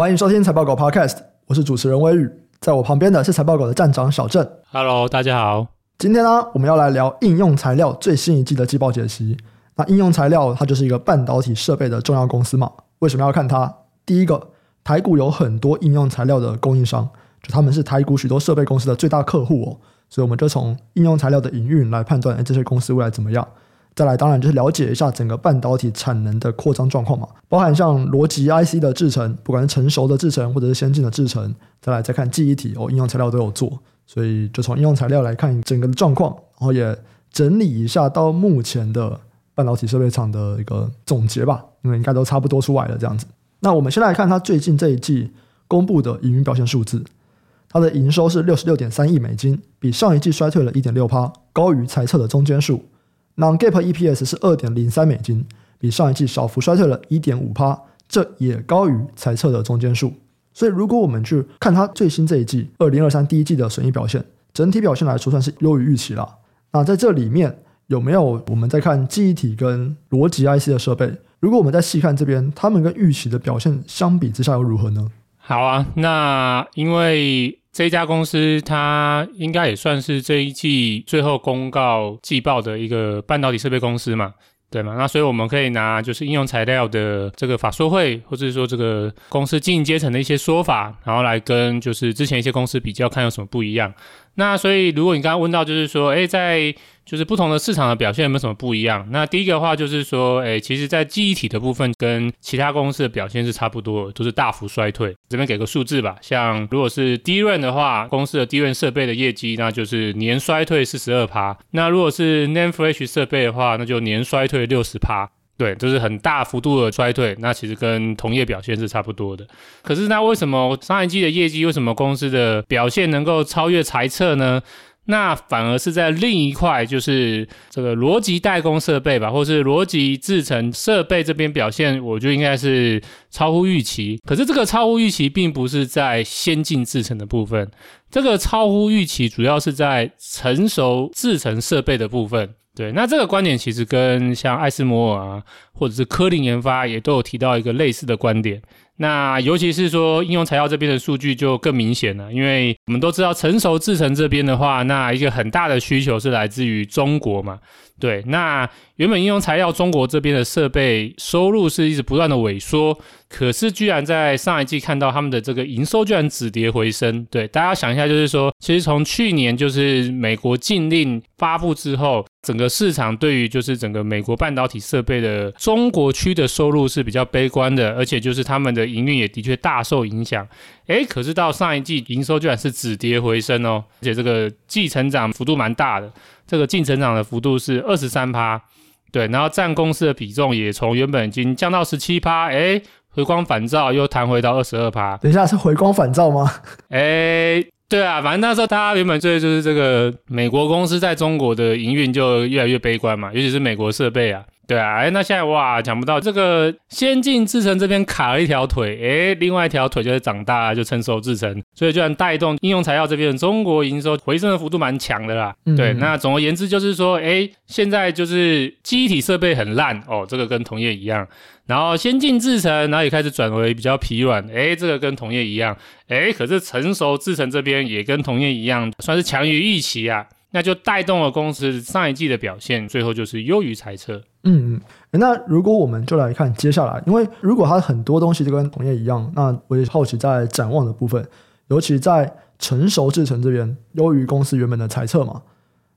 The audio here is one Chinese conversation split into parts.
欢迎收听财报狗 Podcast，我是主持人威宇，在我旁边的是财报狗的站长小郑。Hello，大家好。今天呢，我们要来聊应用材料最新一季的季报解析。那应用材料它就是一个半导体设备的重要公司嘛？为什么要看它？第一个，台股有很多应用材料的供应商，就他们是台股许多设备公司的最大客户哦。所以我们就从应用材料的营运来判断，哎，这些公司未来怎么样？再来，当然就是了解一下整个半导体产能的扩张状况嘛，包含像逻辑 IC 的制程，不管是成熟的制程或者是先进的制程，再来再看记忆体哦，应用材料都有做，所以就从应用材料来看整个的状况，然后也整理一下到目前的半导体设备厂的一个总结吧，因为应该都差不多出来了这样子。那我们先来看它最近这一季公布的营运表现数字。它的营收是六十六点三亿美金，比上一季衰退了一点六趴，高于财测的中间数。Non-GAAP EPS 是二点零三美金，比上一季小幅衰退了一点五趴，这也高于财测的中间数。所以，如果我们去看它最新这一季二零二三第一季的损益表现，整体表现来说算是优于预期了。那在这里面有没有我们在看记忆体跟逻辑 IC 的设备？如果我们再细看这边，他们跟预期的表现相比之下又如何呢？好啊，那因为。这家公司，它应该也算是这一季最后公告季报的一个半导体设备公司嘛，对吗？那所以我们可以拿就是应用材料的这个法说会，或者是说这个公司经营阶层的一些说法，然后来跟就是之前一些公司比较，看有什么不一样。那所以如果你刚刚问到，就是说，诶，在就是不同的市场的表现有没有什么不一样？那第一个的话就是说，诶，其实，在记忆体的部分跟其他公司的表现是差不多，都是大幅衰退。这边给个数字吧，像如果是 DRAM 的话，公司的 DRAM 设备的业绩，那就是年衰退四十二趴。那如果是 NAND Flash 设备的话，那就年衰退六十趴。对，就是很大幅度的衰退。那其实跟同业表现是差不多的。可是那为什么上一季的业绩，为什么公司的表现能够超越财测呢？那反而是在另一块，就是这个逻辑代工设备吧，或是逻辑制成设备这边表现，我觉得应该是超乎预期。可是这个超乎预期，并不是在先进制成的部分，这个超乎预期主要是在成熟制成设备的部分。对，那这个观点其实跟像艾斯摩尔啊，或者是科林研发也都有提到一个类似的观点。那尤其是说应用材料这边的数据就更明显了，因为我们都知道成熟制程这边的话，那一个很大的需求是来自于中国嘛。对，那原本应用材料中国这边的设备收入是一直不断的萎缩，可是居然在上一季看到他们的这个营收居然止跌回升。对，大家想一下，就是说，其实从去年就是美国禁令发布之后，整个市场对于就是整个美国半导体设备的中国区的收入是比较悲观的，而且就是他们的营运也的确大受影响。诶，可是到上一季营收居然是止跌回升哦，而且这个季成长幅度蛮大的，这个净成长的幅度是二十三趴，对，然后占公司的比重也从原本已经降到十七趴，诶，回光返照又弹回到二十二趴。等一下是回光返照吗？诶，对啊，反正那时候他原本最就是这个美国公司在中国的营运就越来越悲观嘛，尤其是美国设备啊。对啊，哎，那现在哇，讲不到这个先进制程这边卡了一条腿，哎，另外一条腿就是长大了，就成熟制程，所以居然带动应用材料这边中国营收回升的幅度蛮强的啦。嗯、对，那总而言之就是说，哎，现在就是机体设备很烂哦，这个跟同业一样，然后先进制程，然后也开始转为比较疲软，哎，这个跟同业一样，哎，可是成熟制程这边也跟同业一样，算是强于预期啊。那就带动了公司上一季的表现，最后就是优于猜测。嗯嗯，那如果我们就来看接下来，因为如果它很多东西都跟同业一样，那我也好奇在展望的部分，尤其在成熟制程这边优于公司原本的猜测嘛，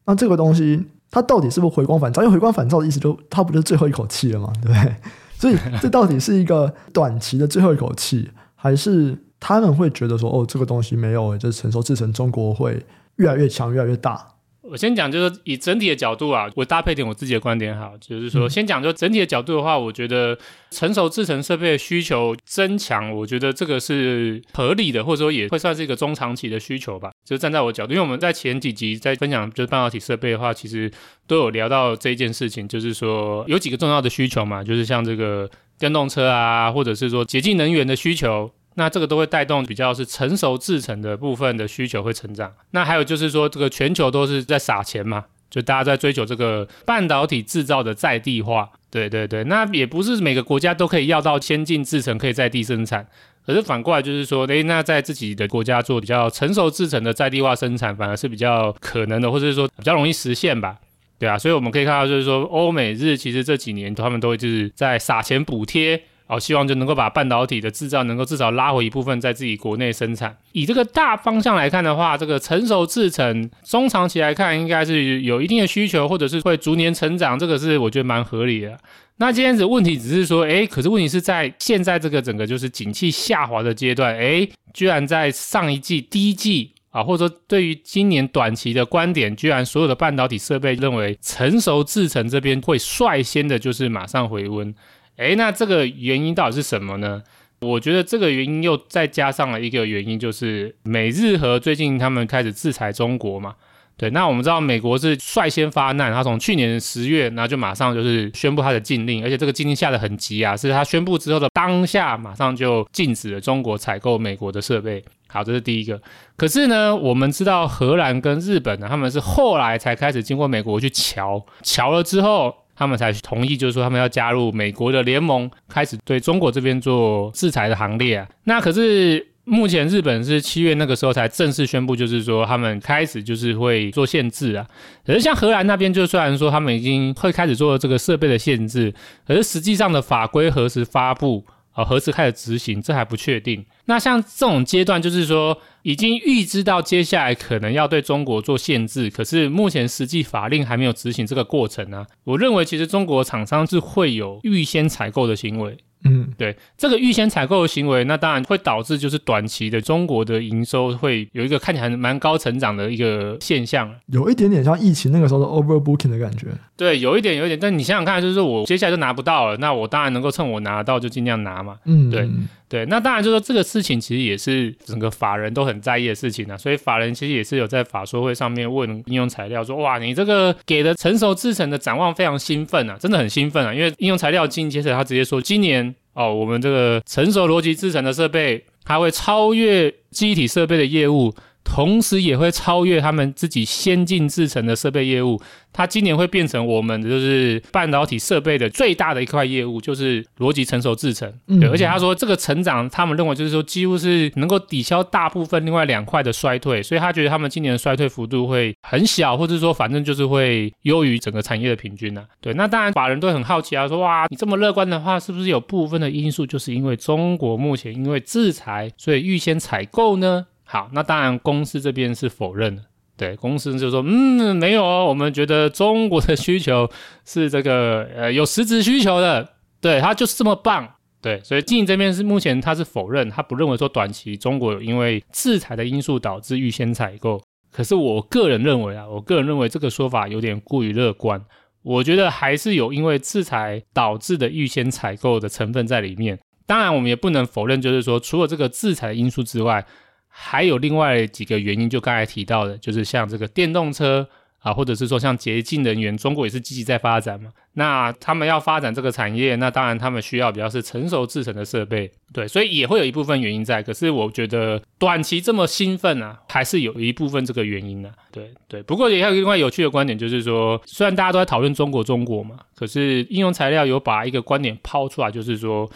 那这个东西它到底是不是回光返照？因为回光返照的意思就它不就是最后一口气了嘛，对不对？所以这到底是一个短期的最后一口气，还是他们会觉得说，哦，这个东西没有，就是成熟制程中国会越来越强，越来越大？我先讲，就是以整体的角度啊，我搭配点我自己的观点好，就是说，先讲就整体的角度的话，我觉得成熟制程设备的需求增强，我觉得这个是合理的，或者说也会算是一个中长期的需求吧。就站在我角度，因为我们在前几集在分享就是半导体设备的话，其实都有聊到这一件事情，就是说有几个重要的需求嘛，就是像这个电动车啊，或者是说洁净能源的需求。那这个都会带动比较是成熟制程的部分的需求会成长。那还有就是说，这个全球都是在撒钱嘛，就大家在追求这个半导体制造的在地化。对对对，那也不是每个国家都可以要到先进制程可以在地生产。可是反过来就是说，诶，那在自己的国家做比较成熟制程的在地化生产，反而是比较可能的，或者是说比较容易实现吧。对啊，所以我们可以看到，就是说欧美日其实这几年他们都会就是在撒钱补贴。好，希望就能够把半导体的制造能够至少拉回一部分在自己国内生产。以这个大方向来看的话，这个成熟制程中长期来看应该是有一定的需求，或者是会逐年成长，这个是我觉得蛮合理的。那今天的问题只是说，哎，可是问题是在现在这个整个就是景气下滑的阶段，哎，居然在上一季第一季啊，或者说对于今年短期的观点，居然所有的半导体设备认为成熟制程这边会率先的就是马上回温。诶，那这个原因到底是什么呢？我觉得这个原因又再加上了一个原因，就是美日和最近他们开始制裁中国嘛。对，那我们知道美国是率先发难，他从去年十月，然后就马上就是宣布他的禁令，而且这个禁令下得很急啊，是他宣布之后的当下，马上就禁止了中国采购美国的设备。好，这是第一个。可是呢，我们知道荷兰跟日本呢，他们是后来才开始经过美国去瞧，瞧了之后。他们才同意，就是说他们要加入美国的联盟，开始对中国这边做制裁的行列啊。那可是目前日本是七月那个时候才正式宣布，就是说他们开始就是会做限制啊。可是像荷兰那边，就虽然说他们已经会开始做这个设备的限制，可是实际上的法规何时发布？啊，何时开始执行，这还不确定。那像这种阶段，就是说已经预知到接下来可能要对中国做限制，可是目前实际法令还没有执行这个过程呢、我认为其实中国厂商是会有预先采购的行为。嗯，对，这个预先采购的行为，那当然会导致就是短期的中国的营收会有一个看起来蛮高成长的一个现象，有一点点像疫情那个时候的 overbooking 的感觉。对，有一点，有一点，但你想想看，就是我接下来就拿不到了，那我当然能够趁我拿到就尽量拿嘛。嗯，对对，那当然就是说这个事情其实也是整个法人都很在意的事情啊，所以法人其实也是有在法说会上面问应用材料说，哇，你这个给的成熟制成的展望非常兴奋啊，真的很兴奋啊，因为应用材料经接着他直接说今年。哦，我们这个成熟逻辑制成的设备，它会超越机体设备的业务。同时也会超越他们自己先进制程的设备业务，它今年会变成我们就是半导体设备的最大的一块业务，就是逻辑成熟制程。对，而且他说这个成长，他们认为就是说几乎是能够抵消大部分另外两块的衰退，所以他觉得他们今年的衰退幅度会很小，或者说反正就是会优于整个产业的平均呢、啊。对，那当然法人都很好奇啊，说哇，你这么乐观的话，是不是有部分的因素就是因为中国目前因为制裁，所以预先采购呢？好，那当然，公司这边是否认的。对，公司就说，嗯，没有哦，我们觉得中国的需求是这个，呃，有实质需求的。对，它就是这么棒。对，所以经营这边是目前他是否认，他不认为说短期中国有因为制裁的因素导致预先采购。可是我个人认为啊，我个人认为这个说法有点过于乐观。我觉得还是有因为制裁导致的预先采购的成分在里面。当然，我们也不能否认，就是说除了这个制裁的因素之外。还有另外几个原因，就刚才提到的，就是像这个电动车啊，或者是说像洁净能源，中国也是积极在发展嘛。那他们要发展这个产业，那当然他们需要比较是成熟制成的设备，对，所以也会有一部分原因在。可是我觉得短期这么兴奋啊，还是有一部分这个原因的啊。对对，不过也还有另外有趣的观点，就是说，虽然大家都在讨论中国中国嘛，可是应用材料有把一个观点抛出来，就是说。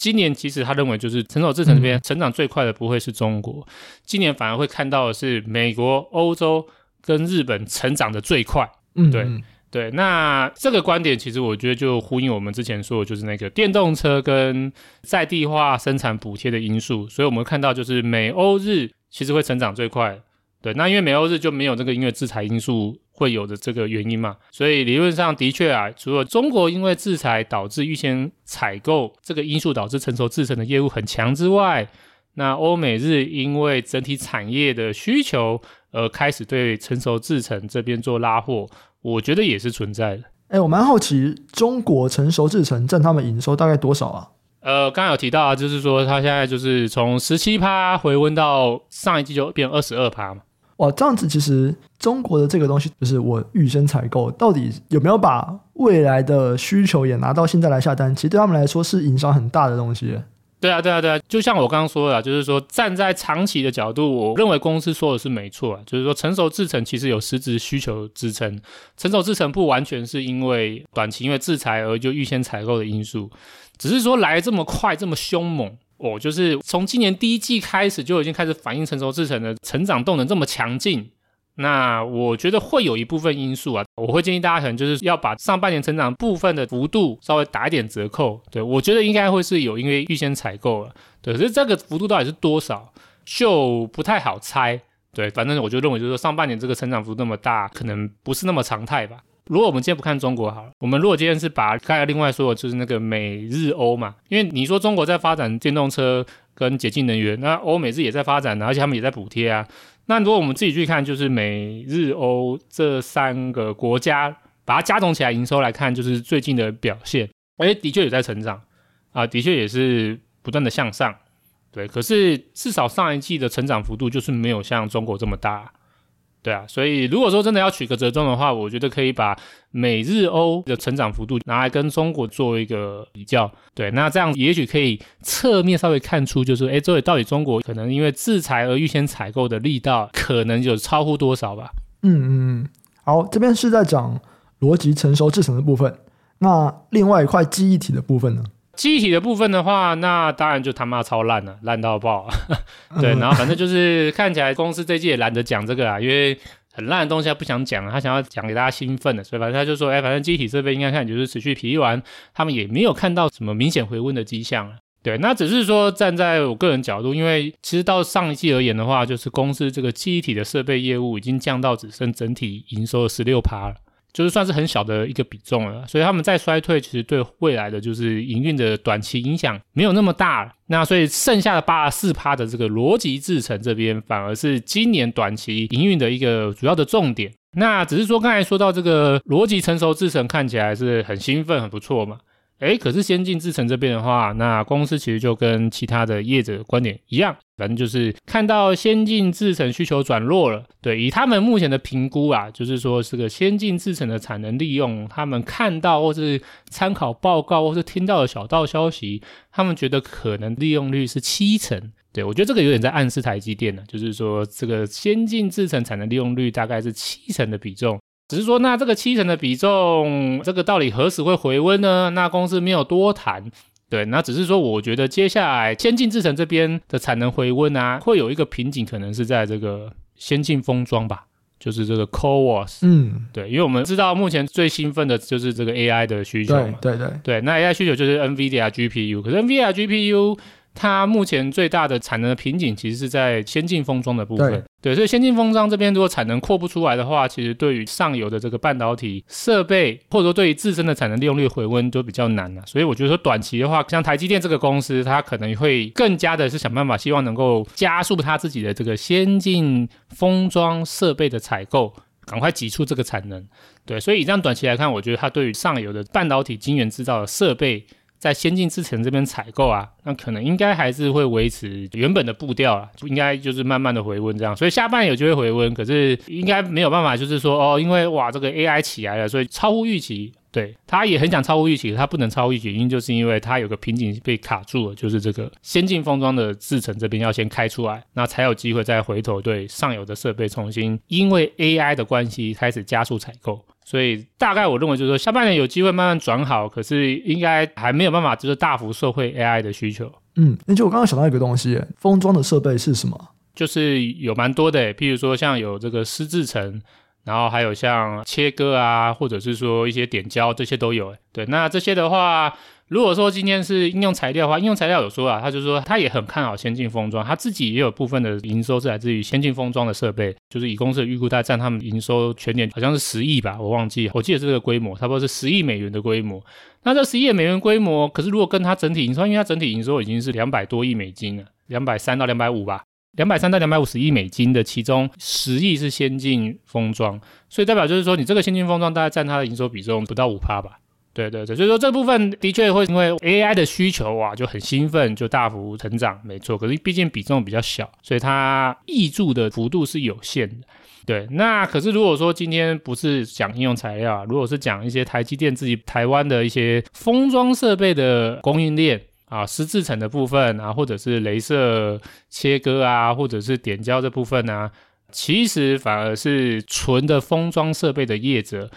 今年其实他认为，就是成熟制程这边成长最快的不会是中国，嗯、今年反而会看到的是美国、欧洲跟日本成长的最快。嗯，对对。那这个观点其实我觉得就呼应我们之前说的，就是那个电动车跟在地化生产补贴的因素。所以我们看到就是美欧日其实会成长最快。对，那因为美欧日就没有这个因为制裁因素。会有的这个原因嘛，所以理论上的确啊，除了中国因为制裁导致预先采购这个因素导致成熟制成的业务很强之外，那欧美日因为整体产业的需求而开始对成熟制成这边做拉货，我觉得也是存在的。哎，我蛮好奇，中国成熟制成占他们营收大概多少啊？呃，刚刚有提到啊，就是说它现在就是从十七趴回温到上一季就变二十二趴嘛。哇，这样子其实中国的这个东西，就是我预先采购，到底有没有把未来的需求也拿到现在来下单？其实对他们来说是影响很大的东西。对啊，对啊，对啊，就像我刚刚说的，就是说站在长期的角度，我认为公司说的是没错啊，就是说成熟制程其实有实质需求支撑，成熟制程不完全是因为短期因为制裁而就预先采购的因素，只是说来这么快这么凶猛。哦，就是从今年第一季开始就已经开始反映成熟制程的成长动能这么强劲。那我觉得会有一部分因素啊，我会建议大家可能就是要把上半年成长部分的幅度稍微打一点折扣。对，我觉得应该会是有，因为预先采购了。对，可是这个幅度到底是多少，就不太好猜。对，反正我就认为就是说上半年这个成长幅度那么大，可能不是那么常态吧。如果我们今天不看中国好了，我们如果今天是把刚才另外说的就是那个美日欧嘛，因为你说中国在发展电动车跟洁净能源，那欧美日也在发展，而且他们也在补贴啊。那如果我们自己去看，就是美日欧这三个国家，把它加总起来营收来看，就是最近的表现，哎，的确也在成长啊，的确也是不断的向上，对。可是至少上一季的成长幅度就是没有像中国这么大。对啊，所以如果说真的要取个折中的话，我觉得可以把美日欧的成长幅度拿来跟中国做一个比较。对，那这样也许可以侧面稍微看出，就是哎，这里到底中国可能因为制裁而预先采购的力道，可能有超乎多少吧？嗯嗯，好，这边是在讲逻辑成熟制成的部分。那另外一块记忆体的部分呢？记忆体的部分的话，那当然就他妈超烂了，烂到爆。对，然后反正就是看起来公司这季也懒得讲这个啊，因为很烂的东西他不想讲，他想要讲给大家兴奋的，所以反正他就说，哎，反正机体设备应该看就是持续疲软，他们也没有看到什么明显回温的迹象。对，那只是说站在我个人角度，因为其实到上一季而言的话，就是公司这个记忆体的设备业务已经降到只剩整体营收的十六趴了。就是算是很小的一个比重了，所以他们在衰退，其实对未来的就是营运的短期影响没有那么大。那所以剩下的八四趴的这个逻辑制成这边，反而是今年短期营运的一个主要的重点。那只是说刚才说到这个逻辑成熟制成看起来是很兴奋、很不错嘛。诶，可是先进制程这边的话，那公司其实就跟其他的业者观点一样，反正就是看到先进制程需求转弱了。对，以他们目前的评估啊，就是说这个先进制程的产能利用，他们看到或是参考报告或是听到的小道消息，他们觉得可能利用率是七成。对，我觉得这个有点在暗示台积电呢，就是说这个先进制程产能利用率大概是七成的比重。只是说，那这个七成的比重，这个到底何时会回温呢？那公司没有多谈，对，那只是说，我觉得接下来先进制程这边的产能回温啊，会有一个瓶颈，可能是在这个先进封装吧，就是这个 CoWoS，嗯，对，因为我们知道目前最兴奋的就是这个 AI 的需求嘛，对对对，对，那 AI 需求就是 NVIDIA GPU，可是 NVIDIA GPU。它目前最大的产能的瓶颈，其实是在先进封装的部分。对，所以先进封装这边如果产能扩不出来的话，其实对于上游的这个半导体设备，或者说对于自身的产能利用率回温都比较难了。所以我觉得说短期的话，像台积电这个公司，它可能会更加的是想办法，希望能够加速它自己的这个先进封装设备的采购，赶快挤出这个产能。对，所以以这样短期来看，我觉得它对于上游的半导体晶圆制造的设备。在先进制程这边采购啊，那可能应该还是会维持原本的步调啊，就应该就是慢慢的回温这样，所以下半年有机会回温，可是应该没有办法，就是说哦，因为哇这个 AI 起来了，所以超乎预期，对，他也很想超乎预期，他不能超乎预期，原因就是因为他有个瓶颈被卡住了，就是这个先进封装的制程这边要先开出来，那才有机会再回头对上游的设备重新因为 AI 的关系开始加速采购。所以大概我认为就是说，下半年有机会慢慢转好，可是应该还没有办法就是大幅受惠 AI 的需求。嗯，那就我刚刚想到一个东西，封装的设备是什么？就是有蛮多的，譬如说像有这个湿制层，然后还有像切割啊，或者是说一些点胶，这些都有。对，那这些的话。如果说今天是应用材料的话，应用材料有说啊，他就说他也很看好先进封装，他自己也有部分的营收是来自于先进封装的设备，就是以公司的预估，大概占他们营收全年好像是十亿吧，我忘记，我记得是这个规模，差不多是十亿美元的规模。那这十亿美元规模，可是如果跟它整体营收，因为它整体营收已经是两百多亿美金了，两百三到两百五吧，两百三到两百五十亿美金的，其中十亿是先进封装，所以代表就是说，你这个先进封装大概占它的营收比重不到五趴吧。对对对，所以说这部分的确会因为 AI 的需求啊，就很兴奋，就大幅成长，没错。可是毕竟比重比较小，所以它挹注的幅度是有限的。对，那可是如果说今天不是讲应用材料啊，如果是讲一些台积电自己台湾的一些封装设备的供应链啊，湿制程的部分啊，或者是雷射切割啊，或者是点胶这部分啊，其实反而是纯的封装设备的业者，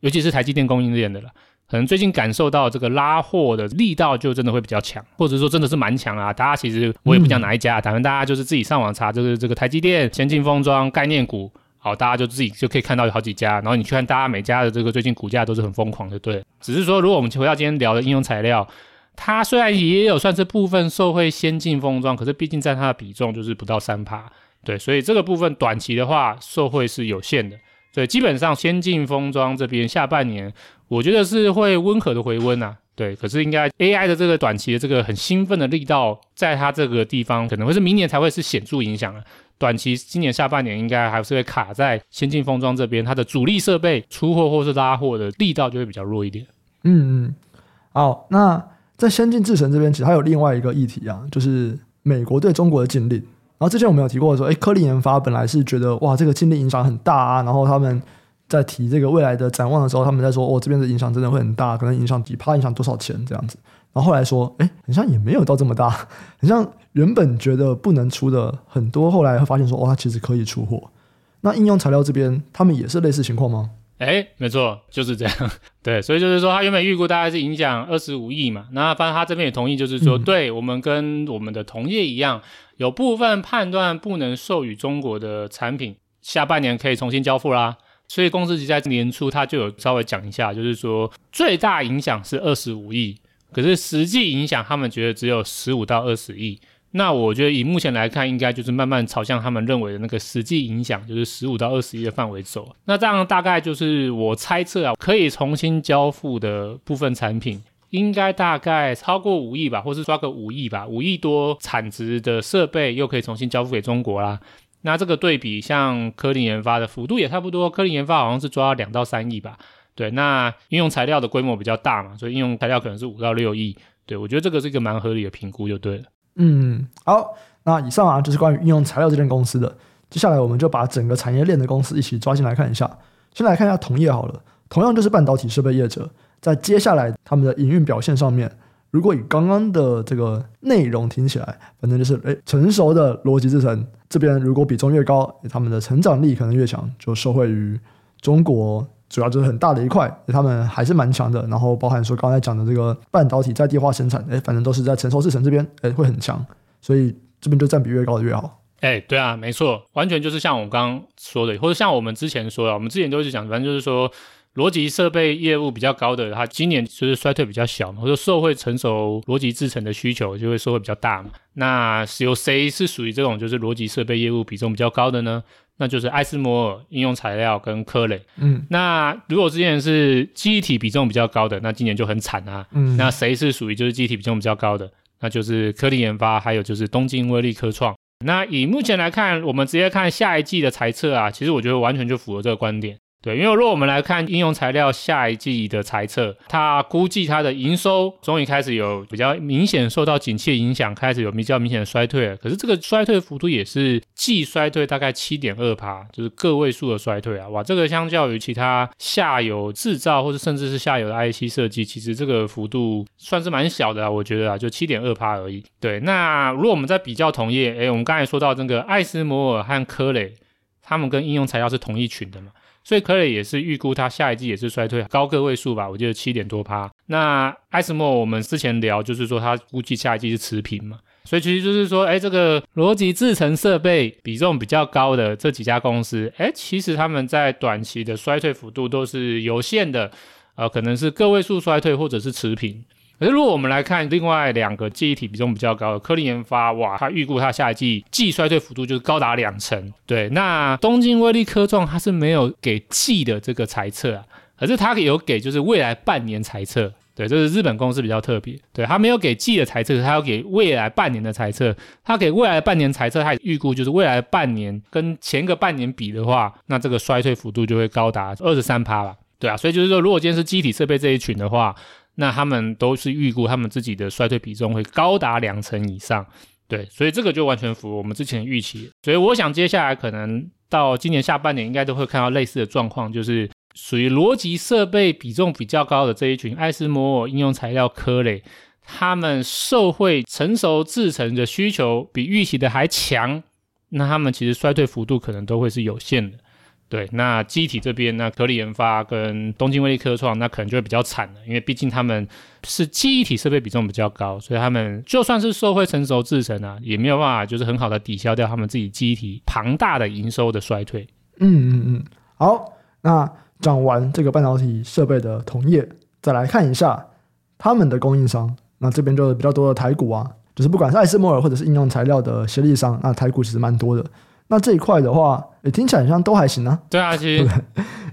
尤其是台积电供应链的了。可能最近感受到这个拉货的力道就真的会比较强，或者说真的是蛮强啊。大家其实我也不讲哪一家，反正大家就是自己上网查，就是这个台积电、先进封装概念股，好，大家就自己就可以看到有好几家。然后你去看大家每家的这个最近股价都是很疯狂的，对。只是说，如果我们回到今天聊的应用材料，它虽然也有算是部分受惠先进封装，可是毕竟占它的比重就是不到三趴，对。所以这个部分短期的话受惠是有限的。所以，基本上先进封装这边下半年，我觉得是会温和的回温啊。对，可是应该 AI 的这个短期的这个很兴奋的力道，在它这个地方可能会是明年才会是显著影响啊。短期今年下半年应该还是会卡在先进封装这边，它的主力设备出货或是拉货的力道就会比较弱一点。嗯嗯，好，那在先进制程这边，其实还有另外一个议题啊，就是美国对中国的禁令。然后之前我们有提过说，哎，科林研发本来是觉得哇，这个禁令影响很大啊。然后他们在提这个未来的展望的时候，他们在说，哦，这边的影响真的会很大，可能影响几趴，影响多少钱这样子。然后后来说，哎，好像也没有到这么大，好像原本觉得不能出的很多，后来会发现说，哦，它其实可以出货。那应用材料这边，他们也是类似情况吗？哎，没错，就是这样。对，所以就是说，他原本预估大概是影响二十五亿嘛。那反正他这边也同意，就是说，嗯、对我们跟我们的同业一样，有部分判断不能授予中国的产品，下半年可以重新交付啦。所以公司其实在年初他就有稍微讲一下，就是说最大影响是二十五亿，可是实际影响他们觉得只有十五到二十亿。那我觉得以目前来看，应该就是慢慢朝向他们认为的那个实际影响，就是十五到二十亿的范围走。那这样大概就是我猜测啊，可以重新交付的部分产品，应该大概超过五亿吧，或是抓个五亿吧，五亿多产值的设备又可以重新交付给中国啦。那这个对比，像科林研发的幅度也差不多，科林研发好像是抓两到三亿吧。对，那应用材料的规模比较大嘛，所以应用材料可能是五到六亿。对，我觉得这个是一个蛮合理的评估，就对了。嗯，好，那以上啊就是关于应用材料这间公司的。接下来我们就把整个产业链的公司一起抓进来看一下。先来看一下同业好了，同样就是半导体设备业者，在接下来他们的营运表现上面，如果以刚刚的这个内容听起来，反正就是诶成熟的逻辑制成这边如果比重越高，他们的成长力可能越强，就受惠于中国。主要就是很大的一块，他们还是蛮强的。然后包含说刚才讲的这个半导体在地化生产，哎，反正都是在成熟制程这边，哎，会很强。所以这边就占比越高的越好。哎，对啊，没错，完全就是像我刚刚说的，或者像我们之前说的，我们之前都是讲，反正就是说逻辑设备业务比较高的，它今年就是衰退比较小嘛，或者社会成熟逻辑制成的需求就会受惠比较大嘛。那有谁是属于这种就是逻辑设备业务比重比较高的呢？那就是艾斯摩尔应用材料跟科磊，嗯，那如果之前是记忆体比重比较高的，那今年就很惨啊，嗯，那谁是属于就是记忆体比重比较高的？那就是科林研发，还有就是东京威力科创。那以目前来看，我们直接看下一季的财测啊，其实我觉得完全就符合这个观点。对，因为如果我们来看应用材料下一季的财测，它估计它的营收终于开始有比较明显受到景气的影响，开始有比较明显的衰退了。可是这个衰退幅度也是季衰退大概七点二趴，就是个位数的衰退啊！哇，这个相较于其他下游制造或者甚至是下游的 IC 设计，其实这个幅度算是蛮小的啊，我觉得啊，就七点二趴而已。对，那如果我们在比较同业，诶，我们刚才说到这个艾斯摩尔和科磊，他们跟应用材料是同一群的嘛？所以科磊也是预估它下一季也是衰退高个位数吧，我记得七点多趴。那艾斯摩尔我们之前聊就是说它估计下一季是持平嘛，所以其实就是说，哎，这个逻辑制成设备比重比较高的这几家公司，哎，其实他们在短期的衰退幅度都是有限的，呃，可能是个位数衰退或者是持平。可是如果我们来看另外两个记忆体比重比较高的科林研发，哇，它预估它下一季季衰退幅度就是高达两成。对，那东京威力科创它是没有给季的这个财测啊，可是它有给就是未来半年财测。对，这是日本公司比较特别，对，它没有给季的财测，它要给未来半年的财测。它给未来半年财测，它预估就是未来半年跟前个半年比的话，那这个衰退幅度就会高达二十三趴吧。对啊，所以就是说，如果今天是机体设备这一群的话。那他们都是预估他们自己的衰退比重会高达两成以上，对，所以这个就完全符合我们之前的预期。所以我想接下来可能到今年下半年应该都会看到类似的状况，就是属于逻辑设备比重比较高的这一群，艾斯摩尔应用材料科磊，他们受惠成熟制成的需求比预期的还强，那他们其实衰退幅度可能都会是有限的。对，那机体这边，那科力研发跟东京威力科创，那可能就会比较惨了，因为毕竟他们是记忆体设备比重比较高，所以他们就算是社会成熟制成啊，也没有办法就是很好的抵消掉他们自己记忆体庞大的营收的衰退。嗯嗯嗯，好，那讲完这个半导体设备的同业，再来看一下他们的供应商，那这边就是比较多的台股啊，就是不管是艾斯摩尔或者是应用材料的协力商，那台股其实蛮多的。那这一块的话，也听起来好像都还行啊。对啊，其实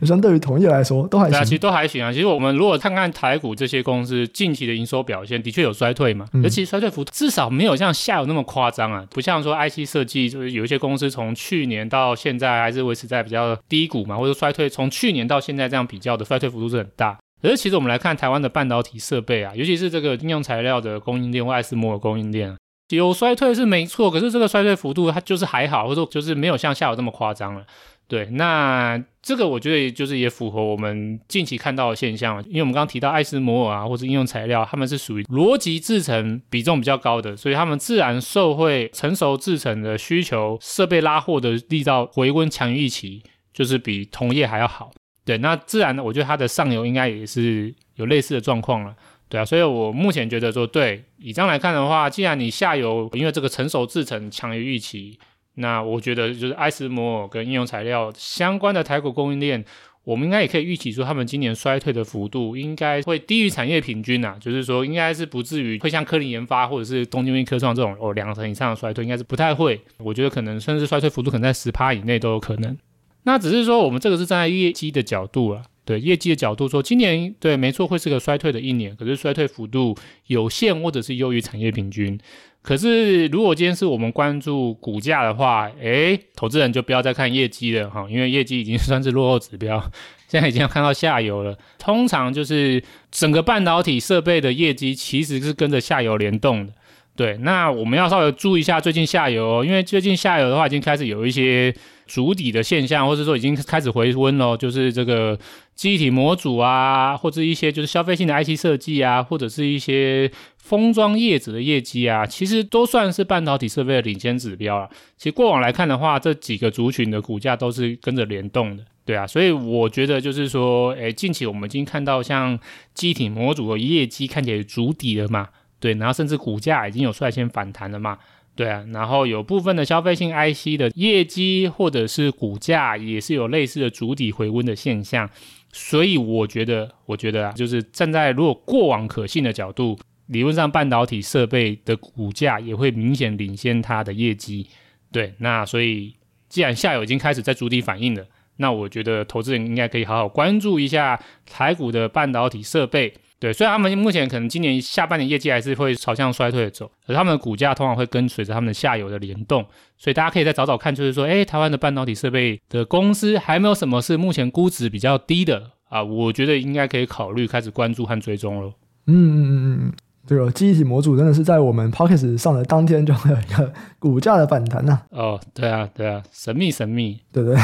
相对于同业来说都还行。对啊，其实都还行啊。其实我们如果看看台股这些公司近期的营收表现，的确有衰退嘛。而且衰退幅度至少没有像下游那么夸张啊。不像说 IC 设计，就是有一些公司从去年到现在还是维持在比较低谷嘛，或者衰退从去年到现在这样比较的衰退幅度是很大。可是其实我们来看台湾的半导体设备啊，尤其是这个应用材料的供应链或艾斯摩尔供应链啊。有衰退是没错，可是这个衰退幅度它就是还好，或者就是没有像下游这么夸张了。对，那这个我觉得就是也符合我们近期看到的现象，因为我们刚刚提到艾斯摩尔啊，或者应用材料，他们是属于逻辑制成比重比较高的，所以他们自然受惠成熟制成的需求，设备拉货的力道回温强于预期，就是比同业还要好。对，那自然呢，我觉得它的上游应该也是有类似的状况了。对啊，所以我目前觉得说，对，以这样来看的话，既然你下游因为这个成熟制程强于预期，那我觉得就是艾斯摩尔跟应用材料相关的台股供应链，我们应该也可以预期说，他们今年衰退的幅度应该会低于产业平均呐、啊，就是说应该是不至于会像科林研发或者是东京微科创这种哦两成以上的衰退，应该是不太会。我觉得可能甚至衰退幅度可能在十趴以内都有可能。那只是说我们这个是站在业绩的角度啊。对业绩的角度说，今年对没错会是个衰退的一年，可是衰退幅度有限或者是优于产业平均。可是如果今天是我们关注股价的话，诶，投资人就不要再看业绩了哈，因为业绩已经 算是落后指标，现在已经要看到下游了。通常就是整个半导体设备的业绩其实是跟着下游联动的。对，那我们要稍微注意一下最近下游哦，因为最近下游的话已经开始有一些筑底的现象，或者说已经开始回温了，就是这个记忆体模组啊，或者一些就是消费性的 IC 设计啊，或者是一些封装业者的业绩啊，其实都算是半导体设备的领先指标啊。其实过往来看的话，这几个族群的股价都是跟着联动的，对啊，所以我觉得就是说，诶，近期我们已经看到像记忆体模组的业绩看起来筑底了嘛。对，然后甚至股价已经有率先反弹了嘛，对啊，然后有部分的消费性 IC 的业绩或者是股价也是有类似的筑底回温的现象，所以我觉得，我觉得啊，就是站在如果过往可信的角度，理论上半导体设备的股价也会明显领先它的业绩，对，那所以既然下游已经开始在筑底反应了，那我觉得投资人应该可以好好关注一下台股的半导体设备。对，虽然他们目前可能今年下半年业绩还是会朝向衰退的走，而他们的股价通常会跟随着他们的下游的联动，所以大家可以再找找看，就是说，哎，台湾的半导体设备的公司还没有什么是目前估值比较低的啊？我觉得应该可以考虑开始关注和追踪了。嗯嗯嗯嗯，这个记忆体模组真的是在我们 Podcast 上的当天就会有一个 股价的反弹呐、啊。哦，对啊，对啊，神秘神秘，对对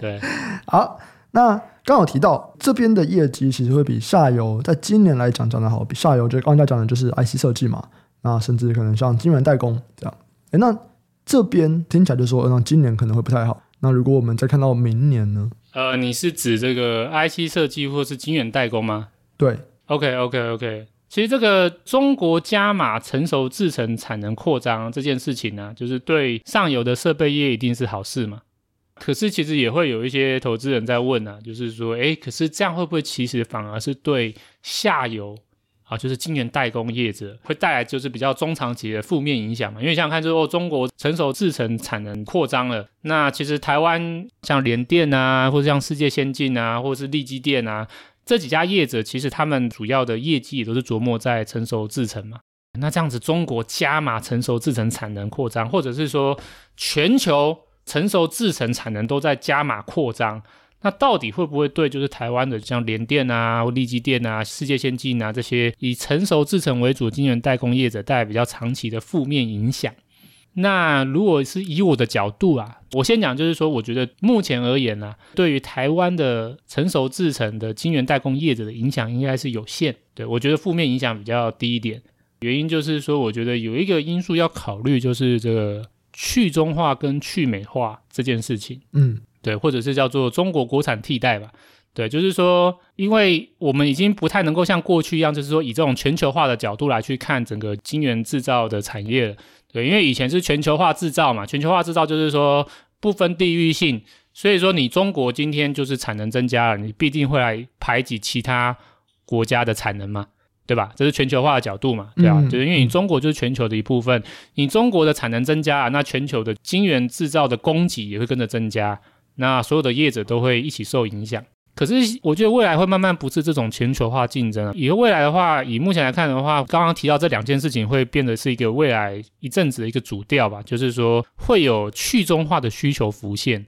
对，好，那。刚好提到这边的业绩其实会比下游在今年来讲讲的好，比下游就刚才讲的就是 IC 设计嘛，那甚至可能像晶圆代工这样。诶，那这边听起来就说，那今年可能会不太好。那如果我们再看到明年呢？呃，你是指这个 IC 设计或是晶圆代工吗？对，OK OK OK。其实这个中国加码成熟制程产能扩张这件事情呢、啊，就是对上游的设备业一定是好事嘛。可是其实也会有一些投资人在问啊，就是说，诶，可是这样会不会其实反而是对下游啊，就是晶圆代工业者会带来就是比较中长期的负面影响嘛？因为想想看，就是说中国成熟制程产能扩张了，那其实台湾像联电啊，或者像世界先进啊，或者是力积电啊，这几家业者其实他们主要的业绩也都是琢磨在成熟制程嘛。那这样子，中国加码成熟制程产能扩张，或者是说全球。成熟制程产能都在加码扩张，那到底会不会对就是台湾的像联电啊、或力积电啊、世界先进啊这些以成熟制程为主晶圆代工业者带来比较长期的负面影响？那如果是以我的角度啊，我先讲就是说，我觉得目前而言呢、啊，对于台湾的成熟制程的晶圆代工业者的影响应该是有限。对，我觉得负面影响比较低一点，原因就是说，我觉得有一个因素要考虑，就是这个。去中化跟去美化这件事情，嗯，对，或者是叫做中国国产替代吧。对，就是说，因为我们已经不太能够像过去一样，就是说以这种全球化的角度来去看整个晶圆制造的产业了。对，因为以前是全球化制造嘛，全球化制造就是说不分地域性，所以说你中国今天就是产能增加了，你必定会来排挤其他国家的产能嘛，对吧？这是全球化的角度嘛，对啊，嗯、就是因为你中国就是全球的一部分，你中国的产能增加啊，那全球的晶圆制造的供给也会跟着增加，那所有的业者都会一起受影响。可是我觉得未来会慢慢不是这种全球化竞争啊。以后未来的话，以目前来看的话，刚刚提到这两件事情会变得是一个未来一阵子的一个主调吧，就是说会有去中化的需求浮现。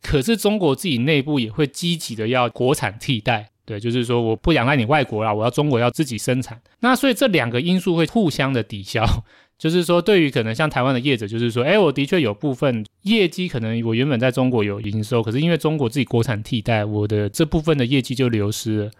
可是中国自己内部也会积极的要国产替代，对，就是说我不仰赖你外国啦，我要中国要自己生产。那所以这两个因素会互相的抵消。就是说，对于可能像台湾的业者，就是说，哎，我的确有部分业绩，可能我原本在中国有营收，可是因为中国自己国产替代，我的这部分的业绩就流失了。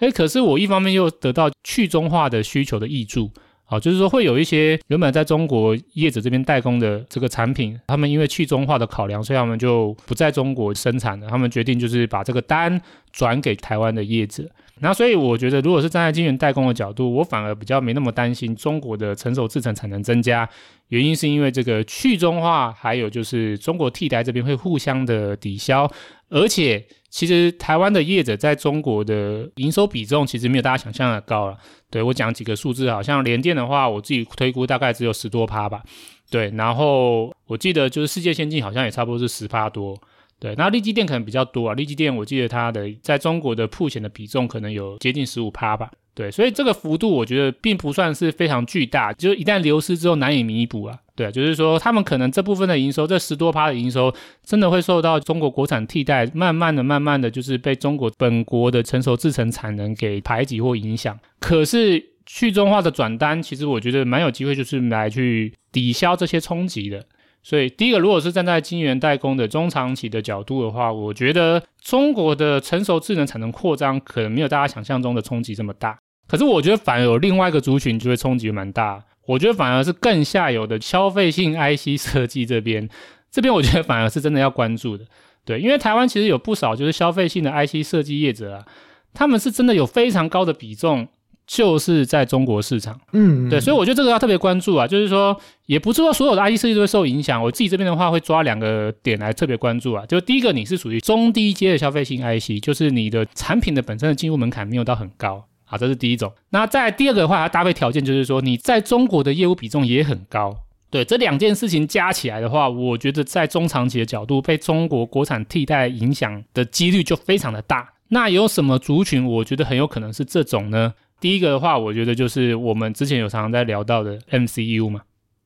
哎，可是我一方面又得到去中化的需求的挹注。好，就是说会有一些原本在中国业者这边代工的这个产品，他们因为去中化的考量，所以他们就不在中国生产了。他们决定就是把这个单转给台湾的业者。那所以我觉得，如果是站在晶圆代工的角度，我反而比较没那么担心中国的成熟制程产能增加。原因是因为这个去中化，还有就是中国替代这边会互相的抵消，而且。其实台湾的业者在中国的营收比重其实没有大家想象的高了。对，我讲几个数字，好像联电的话，我自己推估大概只有十多趴吧。对，然后我记得就是世界先进好像也差不多是十趴多。对，那利基店可能比较多啊，利基店我记得它的在中国的曝险的比重可能有接近十五趴吧。对，所以这个幅度我觉得并不算是非常巨大，就是一旦流失之后难以弥补啊。对，就是说他们可能这部分的营收，这十多趴的营收，真的会受到中国国产替代，慢慢的、慢慢的就是被中国本国的成熟制成产能给排挤或影响。可是去中化的转单，其实我觉得蛮有机会，就是来去抵消这些冲击的。所以第一个，如果是站在晶圆代工的中长期的角度的话，我觉得中国的成熟智能产能扩张可能没有大家想象中的冲击这么大。可是我觉得反而有另外一个族群就会冲击蛮大。我觉得反而是更下游的消费性 IC 设计这边，这边我觉得反而是真的要关注的，对，因为台湾其实有不少就是消费性的 IC 设计业者啊，他们是真的有非常高的比重，就是在中国市场，嗯，对，所以我觉得这个要特别关注啊，就是说也不是说所有的 IC 设计都会受影响，我自己这边的话会抓两个点来特别关注啊，就第一个你是属于中低阶的消费性 IC，就是你的产品的本身的进入门槛没有到很高。啊，这是第一种。那在第二个的话，它搭配条件就是说，你在中国的业务比重也很高。对，这两件事情加起来的话，我觉得在中长期的角度，被中国国产替代影响的几率就非常的大。那有什么族群，我觉得很有可能是这种呢？第一个的话，我觉得就是我们之前有常常在聊到的 MCU 嘛。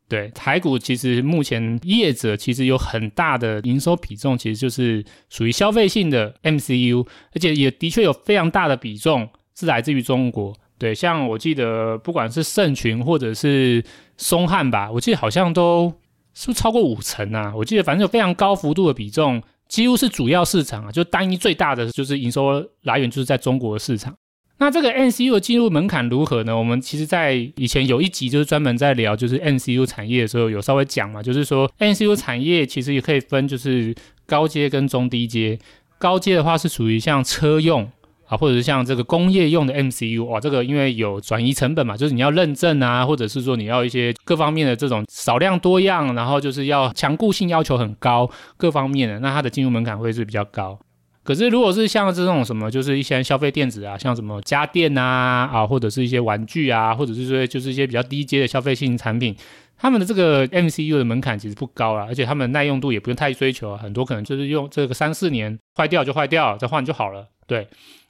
对，台股其实目前业者其实有很大的营收比重，其实就是属于消费性的 MCU，而且也的确有非常大的比重。是来自于中国，对，像我记得不管是盛群或者是松汉吧，我记得好像都是不是超过五成啊？我记得反正有非常高幅度的比重，几乎是主要市场啊，就单一最大的就是营收来源就是在中国的市场。那这个 MCU 的进入门槛如何呢？我们其实在以前有一集就是专门在聊就是 MCU 产业的时候有稍微讲嘛，就是说 MCU 产业其实也可以分就是高阶跟中低阶，高阶的话是属于像车用。啊，或者是像这个工业用的 MCU，哇，这个因为有转移成本嘛，就是你要认证啊，或者是说你要一些各方面的这种少量多样，然后就是要强固性要求很高，各方面的，那它的进入门槛会是比较高。可是如果是像这种什么，就是一些消费电子啊，像什么家电啊，啊，或者是一些玩具啊，或者是说就是一些比较低阶的消费性产品，他们的这个 MCU 的门槛其实不高啊，而且他们耐用度也不用太追求，很多可能就是用这个三四年坏掉就坏掉，再换就好了，对。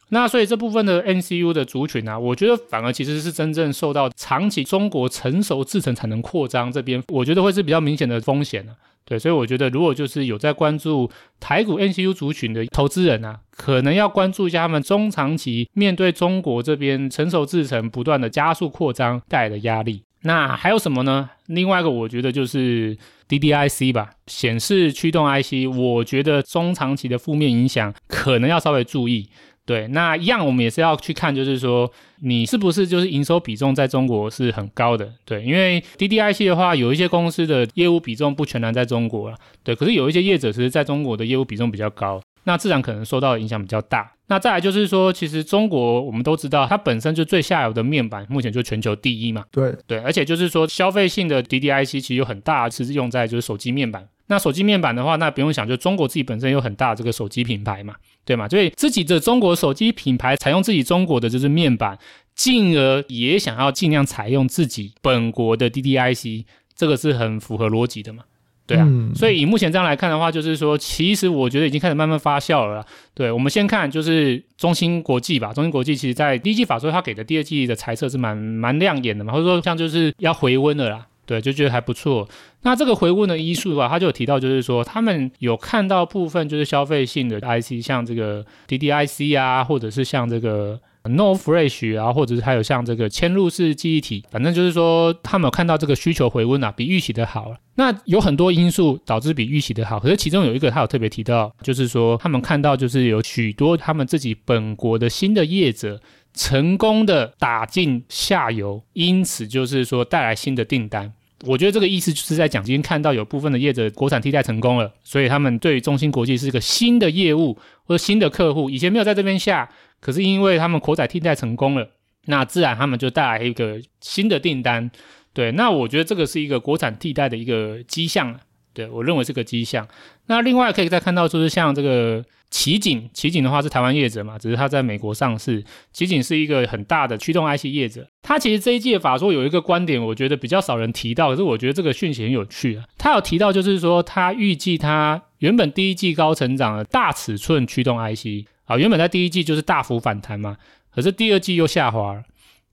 那所以这部分的 MCU 的族群啊，我觉得反而其实是真正受到长期中国成熟制程产能扩张这边，我觉得会是比较明显的风险啊。对，所以我觉得如果就是有在关注台股 NCU 族群的投资人啊，可能要关注一下他们中长期面对中国这边成熟制程不断的加速扩张带来的压力。那还有什么呢？另外一个我觉得就是 DDIC 吧，显示驱动 IC，我觉得中长期的负面影响可能要稍微注意。对，那一样我们也是要去看，就是说你是不是就是营收比重在中国是很高的，对，因为 DDIC 的话，有一些公司的业务比重不全然在中国了，对，可是有一些业者其实在中国的业务比重比较高，那自然可能受到的影响比较大。那再来就是说，其实中国我们都知道，它本身就最下游的面板，目前就全球第一嘛，对。对，而且就是说消费性的 DDIC 其实有很大是用在就是手机面板。那手机面板的话，那不用想，就中国自己本身有很大的这个手机品牌嘛，对吗？所以自己的中国手机品牌采用自己中国的就是面板，进而也想要尽量采用自己本国的 DDIC，这个是很符合逻辑的嘛，对啊。嗯、所以以目前这样来看的话，就是说，其实我觉得已经开始慢慢发酵了啦。对，我们先看就是中芯国际吧，中芯国际其实在第一季法说它给的第二季的财测是蛮蛮亮眼的嘛，或者说像就是要回温了啦。对，就觉得还不错。那这个回温的因素啊，他就有提到，就是说他们有看到部分就是消费性的 IC，像这个 DDIC 啊，或者是像这个 n o Flash 啊，或者是还有像这个嵌入式记忆体，反正就是说他们有看到这个需求回温啊，比预期的好。那有很多因素导致比预期的好，可是其中有一个他有特别提到，就是说他们看到就是有许多他们自己本国的新的业者。成功的打进下游，因此就是说带来新的订单。我觉得这个意思就是在讲，今天看到有部分的业者国产替代成功了，所以他们对中芯国际是一个新的业务或者新的客户，以前没有在这边下，可是因为他们国产替代成功了，那自然他们就带来一个新的订单。对，那我觉得这个是一个国产替代的一个迹象。对，我认为是个迹象。那另外可以再看到，就是像这个奇景，奇景的话是台湾业者嘛，只是它在美国上市。奇景是一个很大的驱动 IC 业者。它其实这一季的法说有一个观点，我觉得比较少人提到，可是我觉得这个讯息很有趣啊。他有提到就是说，他预计他原本第一季高成长的大尺寸驱动 IC 啊，原本在第一季就是大幅反弹嘛，可是第二季又下滑了。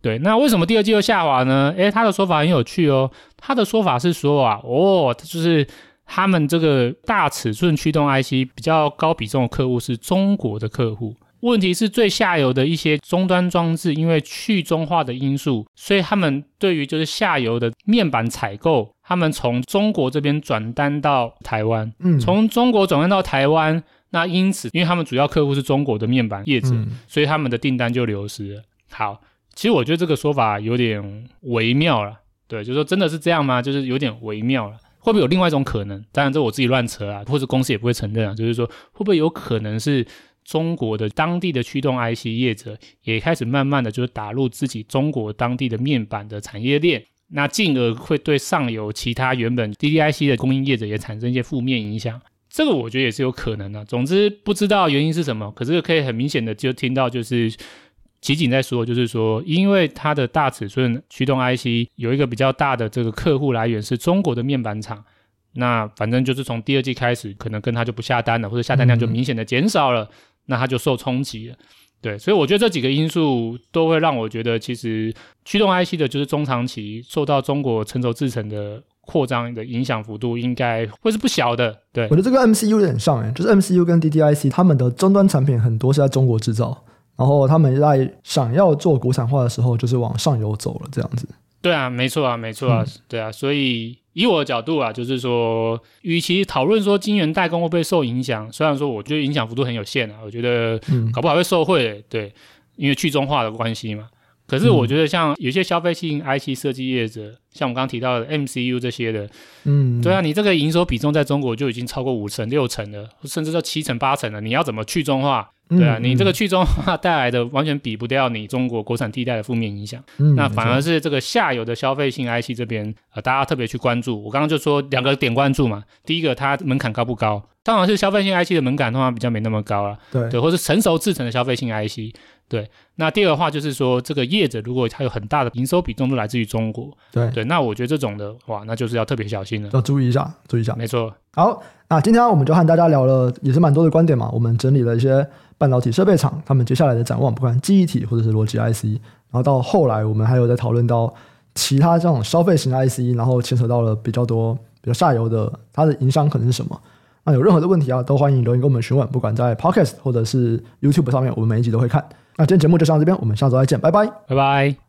对，那为什么第二季又下滑呢？诶，他的说法很有趣哦。他的说法是说啊，哦，就是。他们这个大尺寸驱动 IC 比较高比重的客户是中国的客户，问题是最下游的一些终端装置，因为去中化的因素，所以他们对于就是下游的面板采购，他们从中国这边转单到台湾，嗯，从中国转单到台湾，那因此，因为他们主要客户是中国的面板业者，嗯，所以他们的订单就流失了。好，其实我觉得这个说法有点微妙了，对，就是说真的是这样吗？就是有点微妙了。会不会有另外一种可能？当然，这我自己乱扯啊，或者公司也不会承认啊。就是说，会不会有可能是中国的当地的驱动 IC 业者也开始慢慢的就是打入自己中国当地的面板的产业链，那进而会对上游其他原本 DDIC 的供应业者也产生一些负面影响？这个我觉得也是有可能的啊。总之，不知道原因是什么，可是可以很明显的就听到就是。奇景在说，就是说，因为它的大尺寸驱动 IC 有一个比较大的这个客户来源是中国的面板厂，那反正就是从第二季开始，可能跟他就不下单了，或者下单量就明显的减少了，嗯、那他就受冲击了。对，所以我觉得这几个因素都会让我觉得，其实驱动 IC 的就是中长期受到中国成熟制程的扩张的影响幅度，应该会是不小的。对，我觉得这个 MCU 有点像诶，就是 MCU 跟 DDIC 他们的终端产品很多是在中国制造。然后他们在想要做国产化的时候，就是往上游走了，这样子。对啊，没错啊，没错啊，嗯、对啊。所以以我的角度啊，就是说，与其讨论说晶圆代工会不会受影响，虽然说我觉得影响幅度很有限啊，我觉得搞不好会受惠，对，因为去中化的关系嘛。可是我觉得像有些消费性 IC 设计业者，像我们刚刚提到的 MCU 这些的，嗯，对啊，你这个营收比重在中国就已经超过五成、六成了，甚至到七成、八成了，你要怎么去中化？对啊，你这个去中化带来的完全比不掉你中国国产替代的负面影响，嗯，那反而是这个下游的消费性 IC 这边，呃，大家特别去关注。我刚刚就说两个点关注嘛，第一个它门槛高不高？当然是消费性 IC 的门槛通常比较没那么高了，对对，或是成熟制成的消费性 IC。对，那第二个话就是说，这个业者如果它有很大的营收比重都来自于中国，对对，那我觉得这种的话，那就是要特别小心了，要注意一下，注意一下。没错。好，那今天我们就和大家聊了，也是蛮多的观点嘛，我们整理了一些。半导体设备厂他们接下来的展望，不管记忆体或者是逻辑 IC，然后到后来我们还有在讨论到其他这种消费型 IC，然后牵扯到了比较多比较下游的，它的影响可能是什么？有任何的问题啊，都欢迎留言给我们询问，不管在 Podcast 或者是 YouTube 上面，我们每一集都会看。那今天节目就上到这边，我们下周再见，拜拜，拜拜。